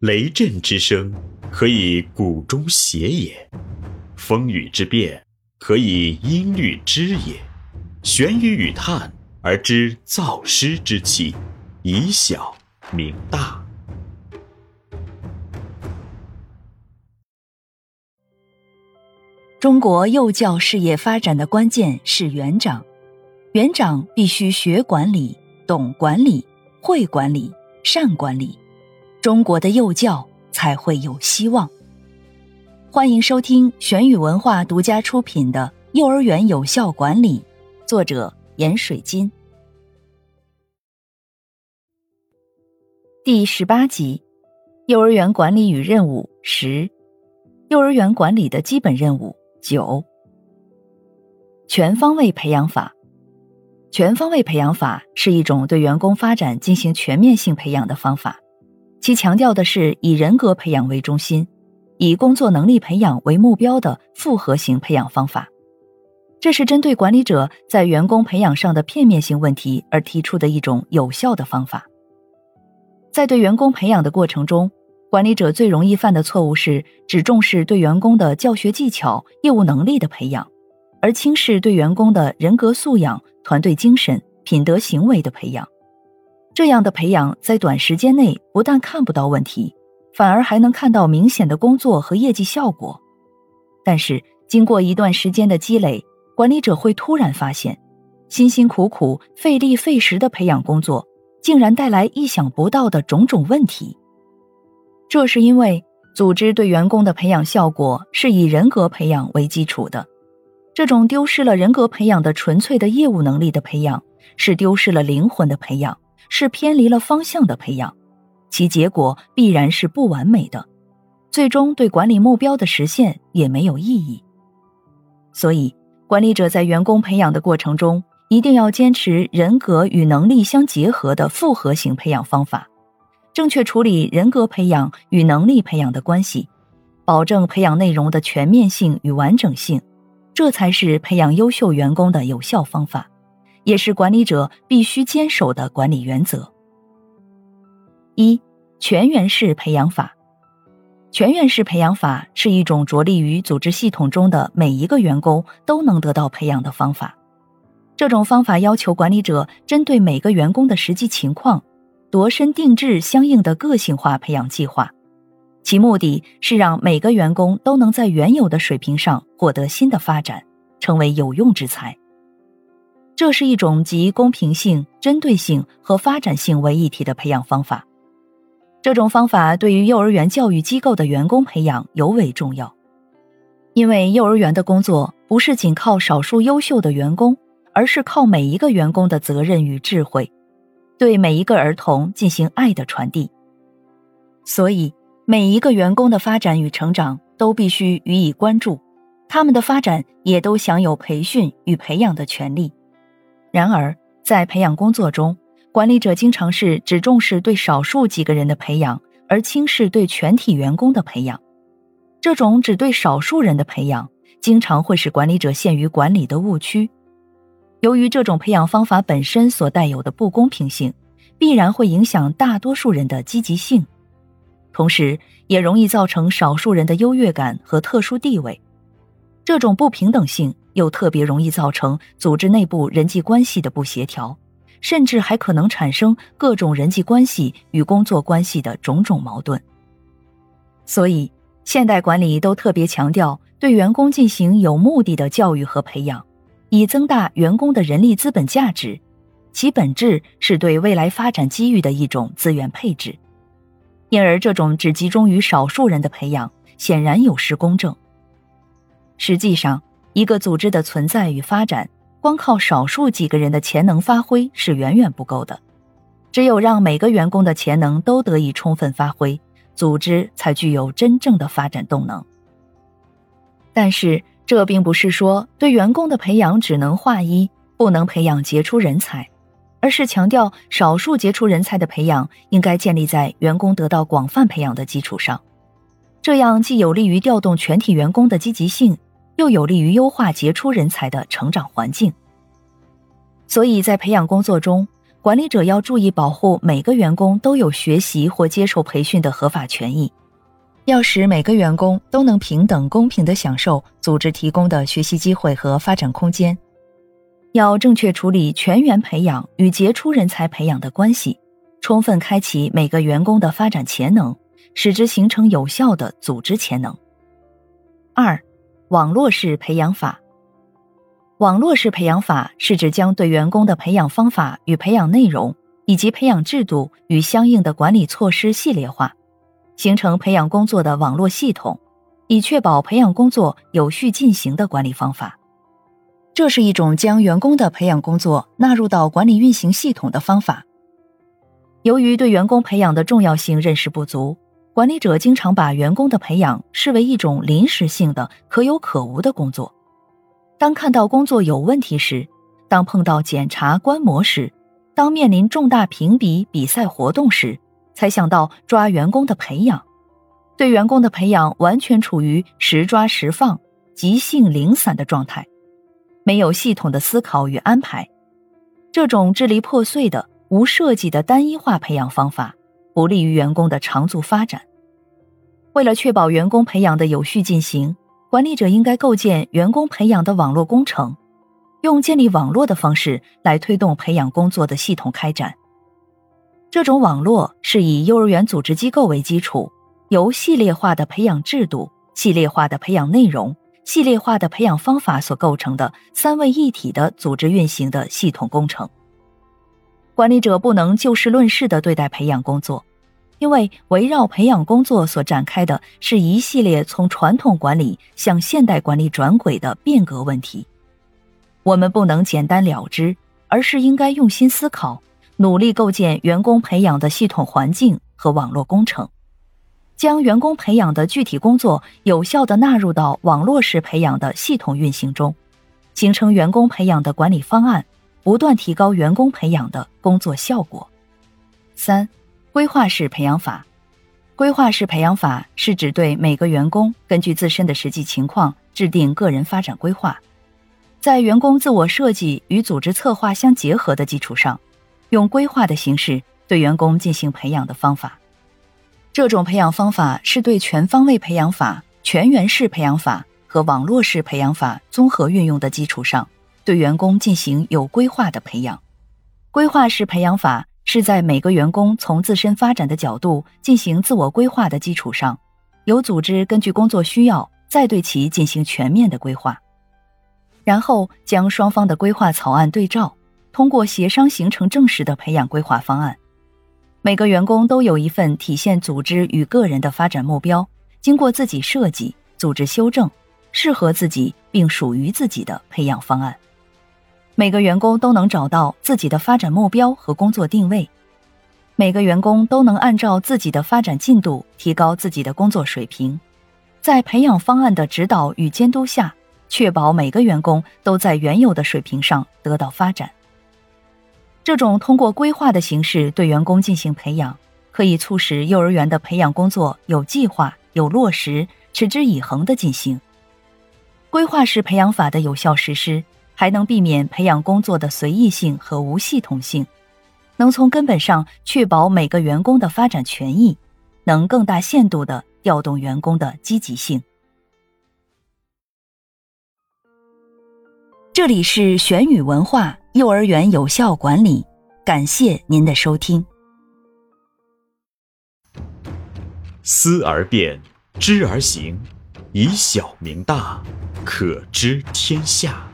雷震之声，可以鼓中谐也；风雨之变，可以音律之也。玄于与叹而知造湿之气，以小明大。中国幼教事业发展的关键是园长，园长必须学管理、懂管理、会管理、善管理。中国的幼教才会有希望。欢迎收听玄宇文化独家出品的《幼儿园有效管理》，作者闫水金。第十八集：幼儿园管理与任务十，幼儿园管理的基本任务九。全方位培养法。全方位培养法是一种对员工发展进行全面性培养的方法。其强调的是以人格培养为中心，以工作能力培养为目标的复合型培养方法。这是针对管理者在员工培养上的片面性问题而提出的一种有效的方法。在对员工培养的过程中，管理者最容易犯的错误是只重视对员工的教学技巧、业务能力的培养，而轻视对员工的人格素养、团队精神、品德行为的培养。这样的培养在短时间内不但看不到问题，反而还能看到明显的工作和业绩效果。但是经过一段时间的积累，管理者会突然发现，辛辛苦苦、费力费时的培养工作，竟然带来意想不到的种种问题。这是因为组织对员工的培养效果是以人格培养为基础的，这种丢失了人格培养的纯粹的业务能力的培养，是丢失了灵魂的培养。是偏离了方向的培养，其结果必然是不完美的，最终对管理目标的实现也没有意义。所以，管理者在员工培养的过程中，一定要坚持人格与能力相结合的复合型培养方法，正确处理人格培养与能力培养的关系，保证培养内容的全面性与完整性，这才是培养优秀员工的有效方法。也是管理者必须坚守的管理原则。一全员式培养法，全员式培养法是一种着力于组织系统中的每一个员工都能得到培养的方法。这种方法要求管理者针对每个员工的实际情况，度身定制相应的个性化培养计划，其目的是让每个员工都能在原有的水平上获得新的发展，成为有用之才。这是一种集公平性、针对性和发展性为一体的培养方法。这种方法对于幼儿园教育机构的员工培养尤为重要，因为幼儿园的工作不是仅靠少数优秀的员工，而是靠每一个员工的责任与智慧，对每一个儿童进行爱的传递。所以，每一个员工的发展与成长都必须予以关注，他们的发展也都享有培训与培养的权利。然而，在培养工作中，管理者经常是只重视对少数几个人的培养，而轻视对全体员工的培养。这种只对少数人的培养，经常会使管理者陷于管理的误区。由于这种培养方法本身所带有的不公平性，必然会影响大多数人的积极性，同时也容易造成少数人的优越感和特殊地位。这种不平等性。又特别容易造成组织内部人际关系的不协调，甚至还可能产生各种人际关系与工作关系的种种矛盾。所以，现代管理都特别强调对员工进行有目的的教育和培养，以增大员工的人力资本价值，其本质是对未来发展机遇的一种资源配置。因而，这种只集中于少数人的培养，显然有失公正。实际上，一个组织的存在与发展，光靠少数几个人的潜能发挥是远远不够的。只有让每个员工的潜能都得以充分发挥，组织才具有真正的发展动能。但是，这并不是说对员工的培养只能划一，不能培养杰出人才，而是强调少数杰出人才的培养应该建立在员工得到广泛培养的基础上。这样既有利于调动全体员工的积极性。又有利于优化杰出人才的成长环境，所以在培养工作中，管理者要注意保护每个员工都有学习或接受培训的合法权益，要使每个员工都能平等公平地享受组织提供的学习机会和发展空间。要正确处理全员培养与杰出人才培养的关系，充分开启每个员工的发展潜能，使之形成有效的组织潜能。二，网络式培养法。网络式培养法是指将对员工的培养方法与培养内容，以及培养制度与相应的管理措施系列化，形成培养工作的网络系统，以确保培养工作有序进行的管理方法。这是一种将员工的培养工作纳入到管理运行系统的方法。由于对员工培养的重要性认识不足，管理者经常把员工的培养视为一种临时性的、可有可无的工作。当看到工作有问题时，当碰到检查观摩时，当面临重大评比比赛活动时，才想到抓员工的培养。对员工的培养完全处于时抓时放、即兴零散的状态。没有系统的思考与安排，这种支离破碎的、无设计的单一化培养方法，不利于员工的长足发展。为了确保员工培养的有序进行，管理者应该构建员工培养的网络工程，用建立网络的方式来推动培养工作的系统开展。这种网络是以幼儿园组织机构为基础，由系列化的培养制度、系列化的培养内容。系列化的培养方法所构成的三位一体的组织运行的系统工程。管理者不能就事论事的对待培养工作，因为围绕培养工作所展开的是一系列从传统管理向现代管理转轨的变革问题。我们不能简单了之，而是应该用心思考，努力构建员工培养的系统环境和网络工程。将员工培养的具体工作有效地纳入到网络式培养的系统运行中，形成员工培养的管理方案，不断提高员工培养的工作效果。三、规划式培养法。规划式培养法是指对每个员工根据自身的实际情况制定个人发展规划，在员工自我设计与组织策划相结合的基础上，用规划的形式对员工进行培养的方法。这种培养方法是对全方位培养法、全员式培养法和网络式培养法综合运用的基础上，对员工进行有规划的培养。规划式培养法是在每个员工从自身发展的角度进行自我规划的基础上，由组织根据工作需要再对其进行全面的规划，然后将双方的规划草案对照，通过协商形成正式的培养规划方案。每个员工都有一份体现组织与个人的发展目标，经过自己设计、组织修正，适合自己并属于自己的培养方案。每个员工都能找到自己的发展目标和工作定位，每个员工都能按照自己的发展进度提高自己的工作水平。在培养方案的指导与监督下，确保每个员工都在原有的水平上得到发展。这种通过规划的形式对员工进行培养，可以促使幼儿园的培养工作有计划、有落实、持之以恒的进行。规划式培养法的有效实施，还能避免培养工作的随意性和无系统性，能从根本上确保每个员工的发展权益，能更大限度地调动员工的积极性。这里是玄宇文化。幼儿园有效管理，感谢您的收听。思而变，知而行，以小明大，可知天下。